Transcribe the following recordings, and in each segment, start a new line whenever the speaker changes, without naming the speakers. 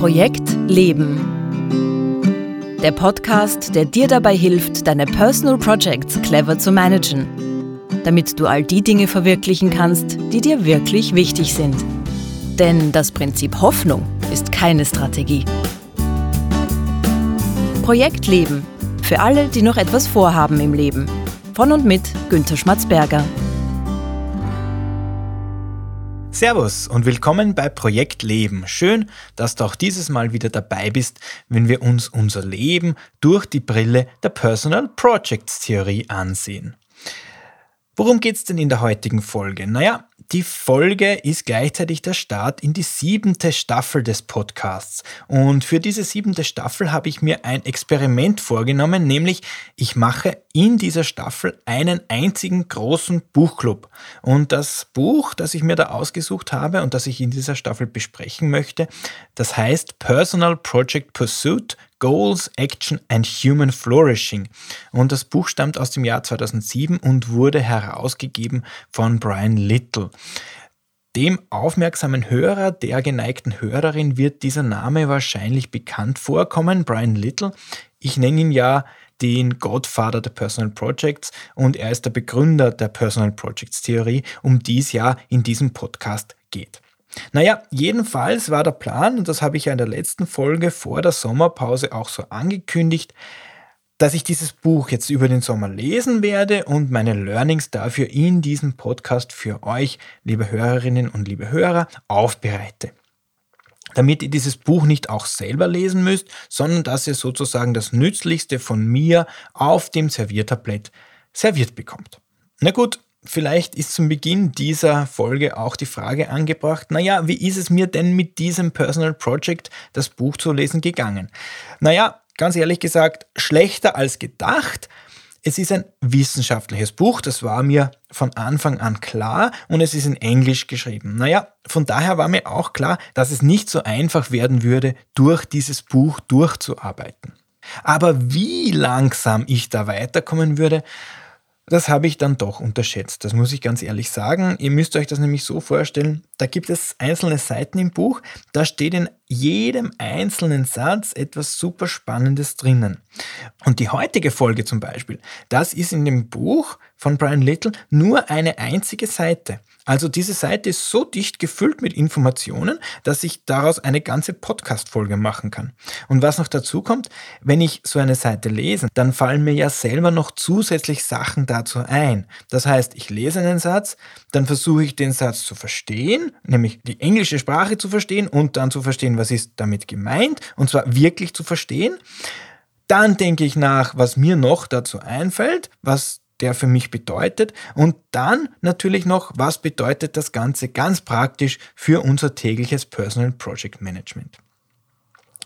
Projekt Leben. Der Podcast, der dir dabei hilft, deine Personal Projects clever zu managen, damit du all die Dinge verwirklichen kannst, die dir wirklich wichtig sind. Denn das Prinzip Hoffnung ist keine Strategie. Projekt Leben. Für alle, die noch etwas vorhaben im Leben. Von und mit Günter Schmatzberger.
Servus und willkommen bei Projekt Leben. Schön, dass du auch dieses Mal wieder dabei bist, wenn wir uns unser Leben durch die Brille der Personal Projects Theorie ansehen. Worum geht es denn in der heutigen Folge? Naja, die Folge ist gleichzeitig der Start in die siebente Staffel des Podcasts. Und für diese siebente Staffel habe ich mir ein Experiment vorgenommen, nämlich ich mache in dieser Staffel einen einzigen großen Buchclub. Und das Buch, das ich mir da ausgesucht habe und das ich in dieser Staffel besprechen möchte, das heißt Personal Project Pursuit Goals, Action and Human Flourishing. Und das Buch stammt aus dem Jahr 2007 und wurde herausgegeben von Brian Little. Dem aufmerksamen Hörer, der geneigten Hörerin wird dieser Name wahrscheinlich bekannt vorkommen, Brian Little. Ich nenne ihn ja den Godfather der Personal Projects und er ist der Begründer der Personal Projects Theorie, um die es ja in diesem Podcast geht. Naja, jedenfalls war der Plan, und das habe ich ja in der letzten Folge vor der Sommerpause auch so angekündigt, dass ich dieses Buch jetzt über den Sommer lesen werde und meine Learnings dafür in diesem Podcast für euch, liebe Hörerinnen und liebe Hörer, aufbereite. Damit ihr dieses Buch nicht auch selber lesen müsst, sondern dass ihr sozusagen das Nützlichste von mir auf dem Serviertablett serviert bekommt. Na gut, Vielleicht ist zum Beginn dieser Folge auch die Frage angebracht, naja, wie ist es mir denn mit diesem Personal Project, das Buch zu lesen, gegangen? Naja, ganz ehrlich gesagt, schlechter als gedacht. Es ist ein wissenschaftliches Buch, das war mir von Anfang an klar und es ist in Englisch geschrieben. Naja, von daher war mir auch klar, dass es nicht so einfach werden würde, durch dieses Buch durchzuarbeiten. Aber wie langsam ich da weiterkommen würde, das habe ich dann doch unterschätzt, das muss ich ganz ehrlich sagen. Ihr müsst euch das nämlich so vorstellen, da gibt es einzelne Seiten im Buch, da steht in jedem einzelnen Satz etwas super Spannendes drinnen. Und die heutige Folge zum Beispiel, das ist in dem Buch von Brian Little nur eine einzige Seite. Also diese Seite ist so dicht gefüllt mit Informationen, dass ich daraus eine ganze Podcast-Folge machen kann. Und was noch dazu kommt, wenn ich so eine Seite lese, dann fallen mir ja selber noch zusätzlich Sachen dazu ein. Das heißt, ich lese einen Satz, dann versuche ich den Satz zu verstehen, nämlich die englische Sprache zu verstehen und dann zu verstehen, was ist damit gemeint, und zwar wirklich zu verstehen. Dann denke ich nach, was mir noch dazu einfällt, was der für mich bedeutet. Und dann natürlich noch, was bedeutet das Ganze ganz praktisch für unser tägliches Personal Project Management.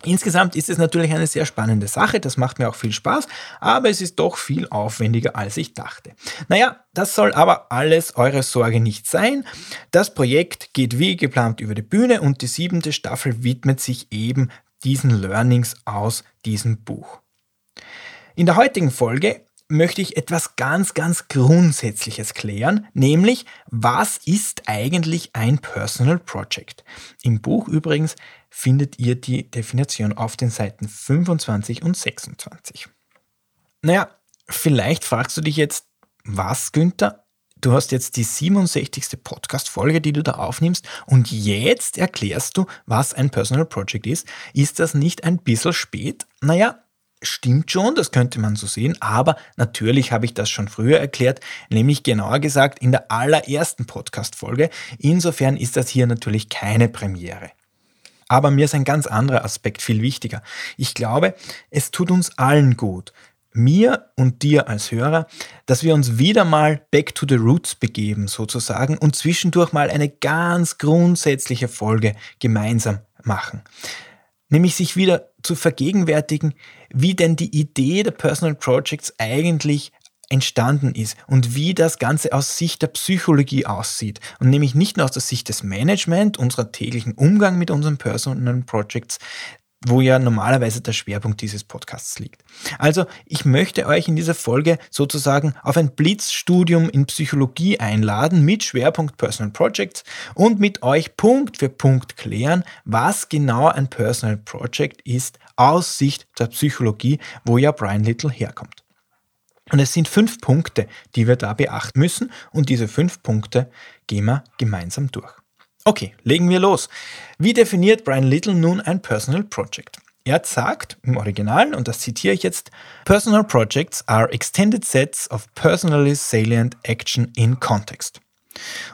Insgesamt ist es natürlich eine sehr spannende Sache, das macht mir auch viel Spaß, aber es ist doch viel aufwendiger, als ich dachte. Naja, das soll aber alles eure Sorge nicht sein. Das Projekt geht wie geplant über die Bühne und die siebente Staffel widmet sich eben diesen Learnings aus diesem Buch. In der heutigen Folge möchte ich etwas ganz, ganz Grundsätzliches klären, nämlich was ist eigentlich ein Personal Project? Im Buch übrigens findet ihr die Definition auf den Seiten 25 und 26. Naja, vielleicht fragst du dich jetzt, was, Günther? Du hast jetzt die 67. Podcast-Folge, die du da aufnimmst, und jetzt erklärst du, was ein Personal Project ist. Ist das nicht ein bisschen spät? Naja, stimmt schon, das könnte man so sehen, aber natürlich habe ich das schon früher erklärt, nämlich genauer gesagt in der allerersten Podcast-Folge. Insofern ist das hier natürlich keine Premiere. Aber mir ist ein ganz anderer Aspekt viel wichtiger. Ich glaube, es tut uns allen gut, mir und dir als Hörer, dass wir uns wieder mal back to the roots begeben sozusagen und zwischendurch mal eine ganz grundsätzliche Folge gemeinsam machen nämlich sich wieder zu vergegenwärtigen, wie denn die Idee der Personal Projects eigentlich entstanden ist und wie das Ganze aus Sicht der Psychologie aussieht. Und nämlich nicht nur aus der Sicht des Management, unserer täglichen Umgang mit unseren Personal Projects, wo ja normalerweise der Schwerpunkt dieses Podcasts liegt. Also ich möchte euch in dieser Folge sozusagen auf ein Blitzstudium in Psychologie einladen mit Schwerpunkt Personal Projects und mit euch Punkt für Punkt klären, was genau ein Personal Project ist aus Sicht der Psychologie, wo ja Brian Little herkommt. Und es sind fünf Punkte, die wir da beachten müssen und diese fünf Punkte gehen wir gemeinsam durch. Okay, legen wir los. Wie definiert Brian Little nun ein Personal Project? Er sagt im Original, und das zitiere ich jetzt, Personal Projects are extended sets of personally salient action in context.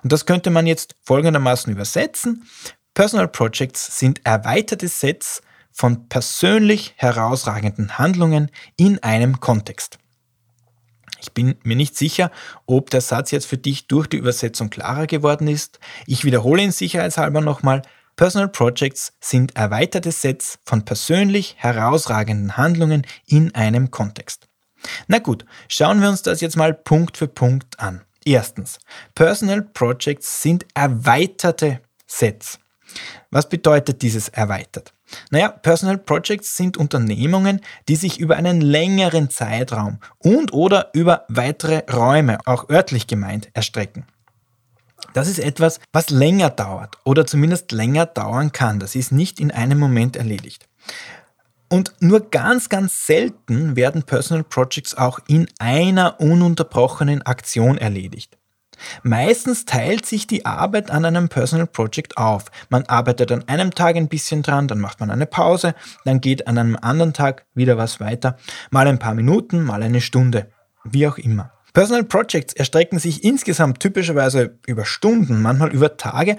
Und das könnte man jetzt folgendermaßen übersetzen. Personal Projects sind erweiterte Sets von persönlich herausragenden Handlungen in einem Kontext. Ich bin mir nicht sicher, ob der Satz jetzt für dich durch die Übersetzung klarer geworden ist. Ich wiederhole ihn sicherheitshalber nochmal. Personal Projects sind erweiterte Sets von persönlich herausragenden Handlungen in einem Kontext. Na gut, schauen wir uns das jetzt mal Punkt für Punkt an. Erstens, Personal Projects sind erweiterte Sets. Was bedeutet dieses erweitert? Naja, Personal Projects sind Unternehmungen, die sich über einen längeren Zeitraum und oder über weitere Räume, auch örtlich gemeint, erstrecken. Das ist etwas, was länger dauert oder zumindest länger dauern kann. Das ist nicht in einem Moment erledigt. Und nur ganz, ganz selten werden Personal Projects auch in einer ununterbrochenen Aktion erledigt. Meistens teilt sich die Arbeit an einem Personal Project auf. Man arbeitet an einem Tag ein bisschen dran, dann macht man eine Pause, dann geht an einem anderen Tag wieder was weiter. Mal ein paar Minuten, mal eine Stunde. Wie auch immer. Personal Projects erstrecken sich insgesamt typischerweise über Stunden, manchmal über Tage,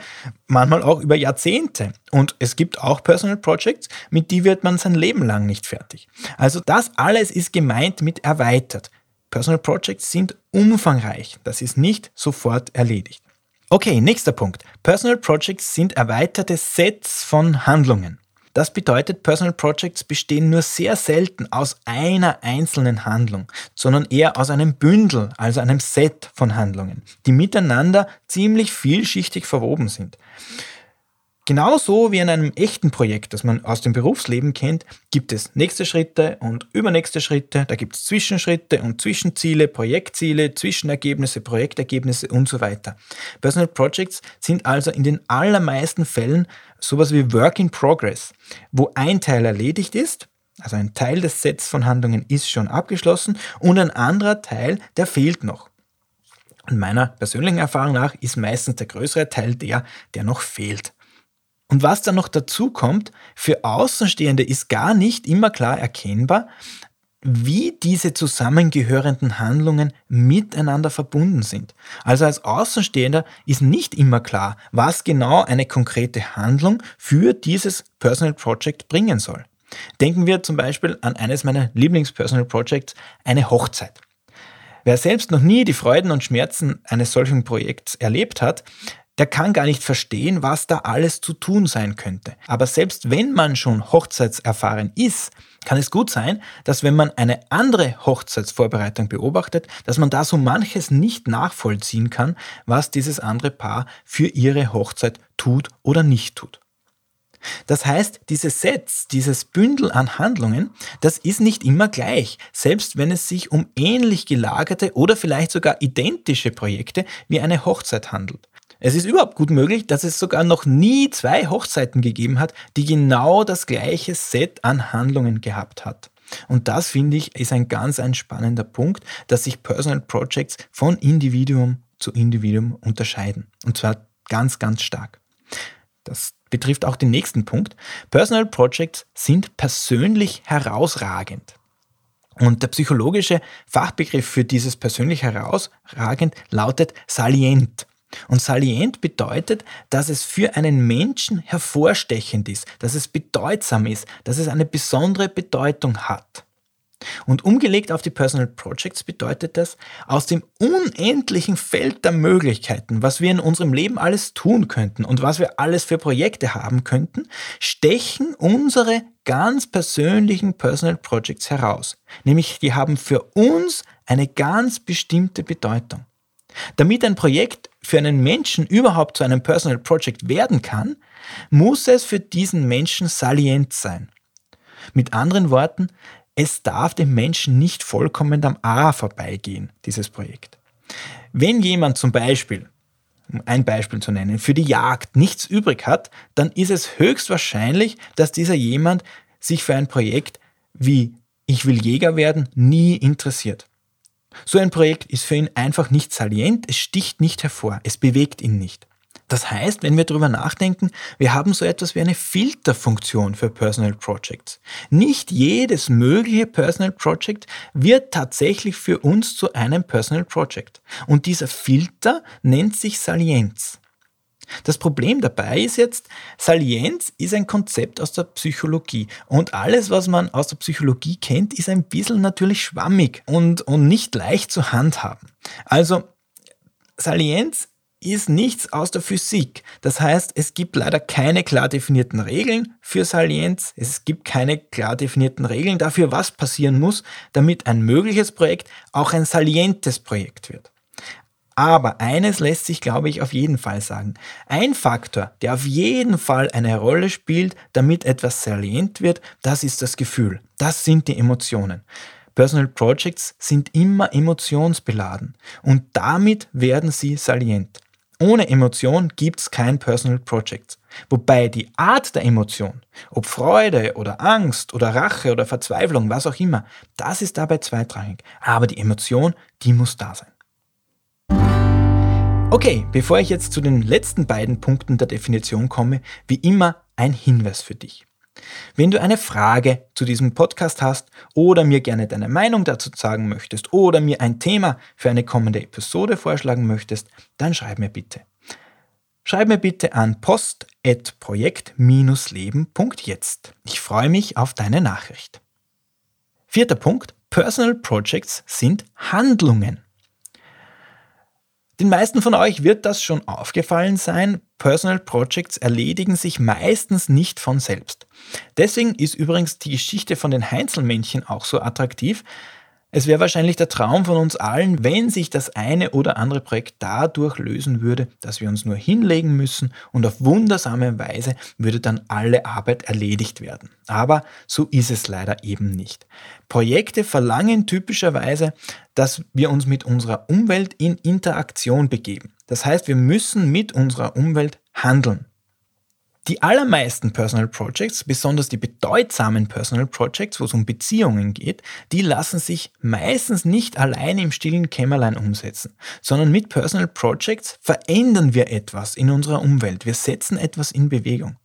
manchmal auch über Jahrzehnte. Und es gibt auch Personal Projects, mit die wird man sein Leben lang nicht fertig. Also das alles ist gemeint mit erweitert. Personal Projects sind umfangreich. Das ist nicht sofort erledigt. Okay, nächster Punkt. Personal Projects sind erweiterte Sets von Handlungen. Das bedeutet, Personal Projects bestehen nur sehr selten aus einer einzelnen Handlung, sondern eher aus einem Bündel, also einem Set von Handlungen, die miteinander ziemlich vielschichtig verwoben sind. Genauso wie in einem echten Projekt, das man aus dem Berufsleben kennt, gibt es nächste Schritte und übernächste Schritte, da gibt es Zwischenschritte und Zwischenziele, Projektziele, Zwischenergebnisse, Projektergebnisse und so weiter. Personal Projects sind also in den allermeisten Fällen sowas wie Work in Progress, wo ein Teil erledigt ist, also ein Teil des Sets von Handlungen ist schon abgeschlossen und ein anderer Teil, der fehlt noch. Und meiner persönlichen Erfahrung nach ist meistens der größere Teil der, der noch fehlt. Und was dann noch dazu kommt, für Außenstehende ist gar nicht immer klar erkennbar, wie diese zusammengehörenden Handlungen miteinander verbunden sind. Also als Außenstehender ist nicht immer klar, was genau eine konkrete Handlung für dieses Personal Project bringen soll. Denken wir zum Beispiel an eines meiner Lieblings-Personal Projects, eine Hochzeit. Wer selbst noch nie die Freuden und Schmerzen eines solchen Projekts erlebt hat, der kann gar nicht verstehen, was da alles zu tun sein könnte. Aber selbst wenn man schon hochzeitserfahren ist, kann es gut sein, dass wenn man eine andere Hochzeitsvorbereitung beobachtet, dass man da so manches nicht nachvollziehen kann, was dieses andere Paar für ihre Hochzeit tut oder nicht tut. Das heißt, dieses Sets, dieses Bündel an Handlungen, das ist nicht immer gleich, selbst wenn es sich um ähnlich gelagerte oder vielleicht sogar identische Projekte wie eine Hochzeit handelt. Es ist überhaupt gut möglich, dass es sogar noch nie zwei Hochzeiten gegeben hat, die genau das gleiche Set an Handlungen gehabt hat. Und das finde ich ist ein ganz ein spannender Punkt, dass sich Personal Projects von Individuum zu Individuum unterscheiden. Und zwar ganz, ganz stark. Das betrifft auch den nächsten Punkt. Personal Projects sind persönlich herausragend. Und der psychologische Fachbegriff für dieses persönlich herausragend lautet salient. Und salient bedeutet, dass es für einen Menschen hervorstechend ist, dass es bedeutsam ist, dass es eine besondere Bedeutung hat. Und umgelegt auf die Personal Projects bedeutet das, aus dem unendlichen Feld der Möglichkeiten, was wir in unserem Leben alles tun könnten und was wir alles für Projekte haben könnten, stechen unsere ganz persönlichen Personal Projects heraus. Nämlich die haben für uns eine ganz bestimmte Bedeutung. Damit ein Projekt für einen Menschen überhaupt zu einem Personal Project werden kann, muss es für diesen Menschen salient sein. Mit anderen Worten, es darf dem Menschen nicht vollkommen am A vorbeigehen, dieses Projekt. Wenn jemand zum Beispiel, um ein Beispiel zu nennen, für die Jagd nichts übrig hat, dann ist es höchstwahrscheinlich, dass dieser jemand sich für ein Projekt wie Ich will Jäger werden nie interessiert. So ein Projekt ist für ihn einfach nicht salient, es sticht nicht hervor, es bewegt ihn nicht. Das heißt, wenn wir darüber nachdenken, wir haben so etwas wie eine Filterfunktion für Personal Projects. Nicht jedes mögliche Personal Project wird tatsächlich für uns zu einem Personal Project. Und dieser Filter nennt sich Salienz. Das Problem dabei ist jetzt, Salienz ist ein Konzept aus der Psychologie. Und alles, was man aus der Psychologie kennt, ist ein bisschen natürlich schwammig und, und nicht leicht zu handhaben. Also, Salienz ist nichts aus der Physik. Das heißt, es gibt leider keine klar definierten Regeln für Salienz. Es gibt keine klar definierten Regeln dafür, was passieren muss, damit ein mögliches Projekt auch ein salientes Projekt wird. Aber eines lässt sich, glaube ich, auf jeden Fall sagen. Ein Faktor, der auf jeden Fall eine Rolle spielt, damit etwas salient wird, das ist das Gefühl. Das sind die Emotionen. Personal Projects sind immer emotionsbeladen und damit werden sie salient. Ohne Emotion gibt es kein Personal Project. Wobei die Art der Emotion, ob Freude oder Angst oder Rache oder Verzweiflung, was auch immer, das ist dabei zweitrangig. Aber die Emotion, die muss da sein. Okay, bevor ich jetzt zu den letzten beiden Punkten der Definition komme, wie immer ein Hinweis für dich. Wenn du eine Frage zu diesem Podcast hast oder mir gerne deine Meinung dazu sagen möchtest oder mir ein Thema für eine kommende Episode vorschlagen möchtest, dann schreib mir bitte. Schreib mir bitte an post.projekt-leben.jetzt. Ich freue mich auf deine Nachricht. Vierter Punkt. Personal Projects sind Handlungen. Den meisten von euch wird das schon aufgefallen sein. Personal Projects erledigen sich meistens nicht von selbst. Deswegen ist übrigens die Geschichte von den Heinzelmännchen auch so attraktiv, es wäre wahrscheinlich der Traum von uns allen, wenn sich das eine oder andere Projekt dadurch lösen würde, dass wir uns nur hinlegen müssen und auf wundersame Weise würde dann alle Arbeit erledigt werden. Aber so ist es leider eben nicht. Projekte verlangen typischerweise, dass wir uns mit unserer Umwelt in Interaktion begeben. Das heißt, wir müssen mit unserer Umwelt handeln. Die allermeisten Personal Projects, besonders die bedeutsamen Personal Projects, wo es um Beziehungen geht, die lassen sich meistens nicht alleine im stillen Kämmerlein umsetzen, sondern mit Personal Projects verändern wir etwas in unserer Umwelt. Wir setzen etwas in Bewegung.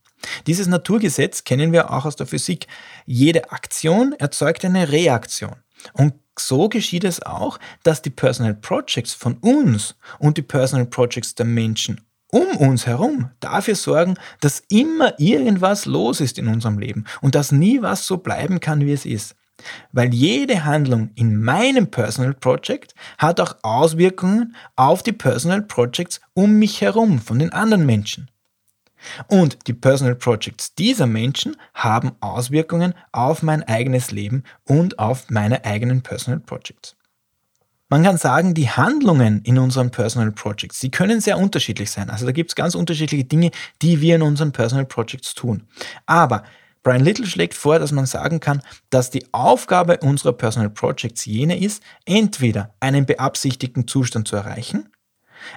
Dieses Naturgesetz kennen wir auch aus der Physik. Jede Aktion erzeugt eine Reaktion. Und so geschieht es auch, dass die Personal Projects von uns und die Personal Projects der Menschen um uns herum dafür sorgen, dass immer irgendwas los ist in unserem Leben und dass nie was so bleiben kann, wie es ist. Weil jede Handlung in meinem Personal Project hat auch Auswirkungen auf die Personal Projects um mich herum von den anderen Menschen. Und die Personal Projects dieser Menschen haben Auswirkungen auf mein eigenes Leben und auf meine eigenen Personal Projects. Man kann sagen, die Handlungen in unseren Personal Projects, die können sehr unterschiedlich sein. Also da gibt es ganz unterschiedliche Dinge, die wir in unseren Personal Projects tun. Aber Brian Little schlägt vor, dass man sagen kann, dass die Aufgabe unserer Personal Projects jene ist, entweder einen beabsichtigten Zustand zu erreichen,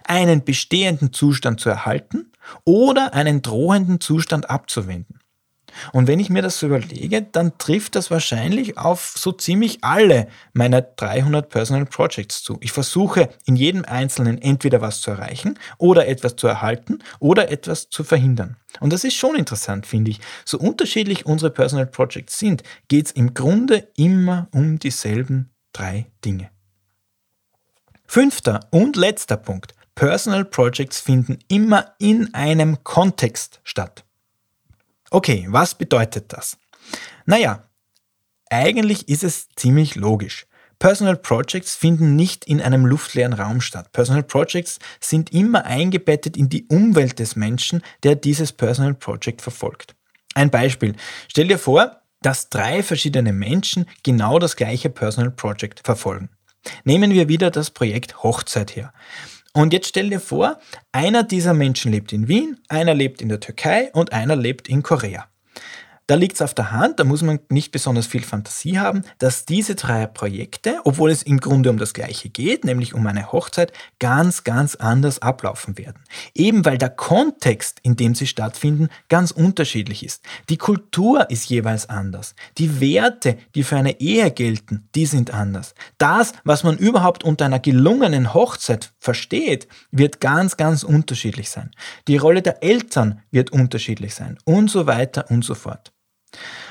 einen bestehenden Zustand zu erhalten oder einen drohenden Zustand abzuwenden. Und wenn ich mir das so überlege, dann trifft das wahrscheinlich auf so ziemlich alle meiner 300 Personal Projects zu. Ich versuche in jedem Einzelnen entweder was zu erreichen oder etwas zu erhalten oder etwas zu verhindern. Und das ist schon interessant, finde ich. So unterschiedlich unsere Personal Projects sind, geht es im Grunde immer um dieselben drei Dinge. Fünfter und letzter Punkt. Personal Projects finden immer in einem Kontext statt. Okay, was bedeutet das? Naja, eigentlich ist es ziemlich logisch. Personal Projects finden nicht in einem luftleeren Raum statt. Personal Projects sind immer eingebettet in die Umwelt des Menschen, der dieses Personal Project verfolgt. Ein Beispiel. Stell dir vor, dass drei verschiedene Menschen genau das gleiche Personal Project verfolgen. Nehmen wir wieder das Projekt Hochzeit her. Und jetzt stell dir vor, einer dieser Menschen lebt in Wien, einer lebt in der Türkei und einer lebt in Korea. Da liegt es auf der Hand, da muss man nicht besonders viel Fantasie haben, dass diese drei Projekte, obwohl es im Grunde um das gleiche geht, nämlich um eine Hochzeit, ganz, ganz anders ablaufen werden. Eben weil der Kontext, in dem sie stattfinden, ganz unterschiedlich ist. Die Kultur ist jeweils anders. Die Werte, die für eine Ehe gelten, die sind anders. Das, was man überhaupt unter einer gelungenen Hochzeit versteht, wird ganz, ganz unterschiedlich sein. Die Rolle der Eltern wird unterschiedlich sein und so weiter und so fort.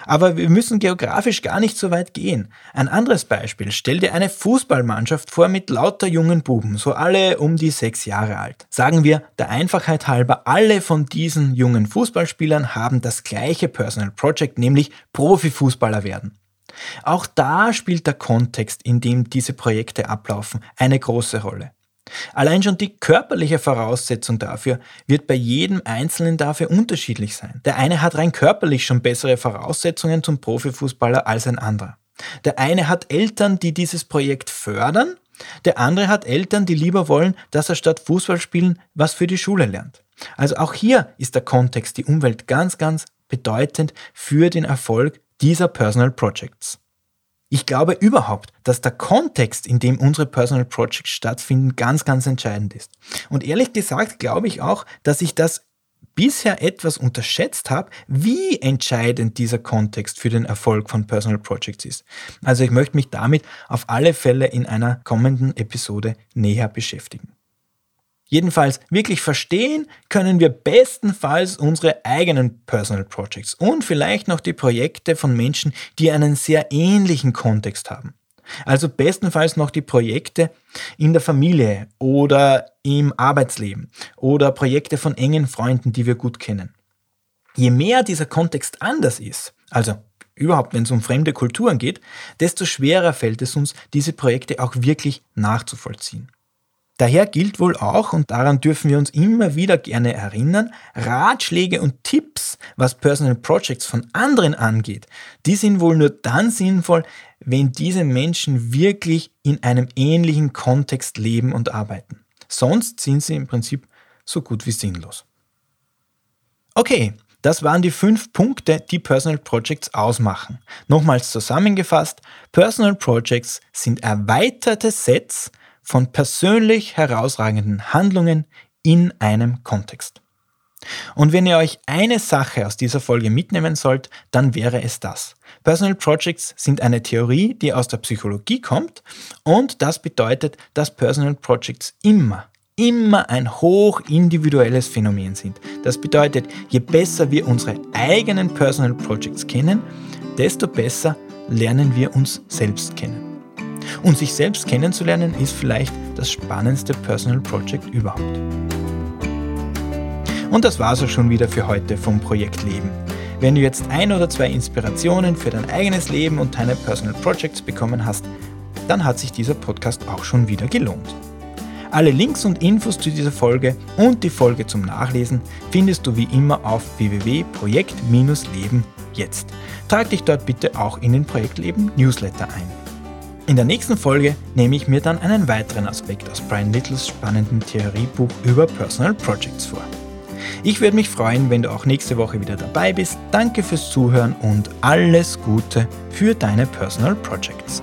Aber wir müssen geografisch gar nicht so weit gehen. Ein anderes Beispiel. Stell dir eine Fußballmannschaft vor mit lauter jungen Buben, so alle um die sechs Jahre alt. Sagen wir der Einfachheit halber, alle von diesen jungen Fußballspielern haben das gleiche Personal Project, nämlich Profifußballer werden. Auch da spielt der Kontext, in dem diese Projekte ablaufen, eine große Rolle. Allein schon die körperliche Voraussetzung dafür wird bei jedem Einzelnen dafür unterschiedlich sein. Der eine hat rein körperlich schon bessere Voraussetzungen zum Profifußballer als ein anderer. Der eine hat Eltern, die dieses Projekt fördern, der andere hat Eltern, die lieber wollen, dass er statt Fußballspielen was für die Schule lernt. Also auch hier ist der Kontext, die Umwelt ganz, ganz bedeutend für den Erfolg dieser Personal Projects. Ich glaube überhaupt, dass der Kontext, in dem unsere Personal Projects stattfinden, ganz, ganz entscheidend ist. Und ehrlich gesagt glaube ich auch, dass ich das bisher etwas unterschätzt habe, wie entscheidend dieser Kontext für den Erfolg von Personal Projects ist. Also ich möchte mich damit auf alle Fälle in einer kommenden Episode näher beschäftigen. Jedenfalls wirklich verstehen können wir bestenfalls unsere eigenen Personal Projects und vielleicht noch die Projekte von Menschen, die einen sehr ähnlichen Kontext haben. Also bestenfalls noch die Projekte in der Familie oder im Arbeitsleben oder Projekte von engen Freunden, die wir gut kennen. Je mehr dieser Kontext anders ist, also überhaupt wenn es um fremde Kulturen geht, desto schwerer fällt es uns, diese Projekte auch wirklich nachzuvollziehen. Daher gilt wohl auch, und daran dürfen wir uns immer wieder gerne erinnern, Ratschläge und Tipps, was Personal Projects von anderen angeht, die sind wohl nur dann sinnvoll, wenn diese Menschen wirklich in einem ähnlichen Kontext leben und arbeiten. Sonst sind sie im Prinzip so gut wie sinnlos. Okay, das waren die fünf Punkte, die Personal Projects ausmachen. Nochmals zusammengefasst, Personal Projects sind erweiterte Sets von persönlich herausragenden Handlungen in einem Kontext. Und wenn ihr euch eine Sache aus dieser Folge mitnehmen sollt, dann wäre es das. Personal Projects sind eine Theorie, die aus der Psychologie kommt und das bedeutet, dass Personal Projects immer, immer ein hoch individuelles Phänomen sind. Das bedeutet, je besser wir unsere eigenen Personal Projects kennen, desto besser lernen wir uns selbst kennen. Und sich selbst kennenzulernen ist vielleicht das spannendste Personal Project überhaupt. Und das war's auch schon wieder für heute vom Projekt Leben. Wenn du jetzt ein oder zwei Inspirationen für dein eigenes Leben und deine Personal Projects bekommen hast, dann hat sich dieser Podcast auch schon wieder gelohnt. Alle Links und Infos zu dieser Folge und die Folge zum Nachlesen findest du wie immer auf www.projekt-leben jetzt. Trag dich dort bitte auch in den Projektleben Newsletter ein. In der nächsten Folge nehme ich mir dann einen weiteren Aspekt aus Brian Littles spannendem Theoriebuch über Personal Projects vor. Ich würde mich freuen, wenn du auch nächste Woche wieder dabei bist. Danke fürs Zuhören und alles Gute für deine Personal Projects.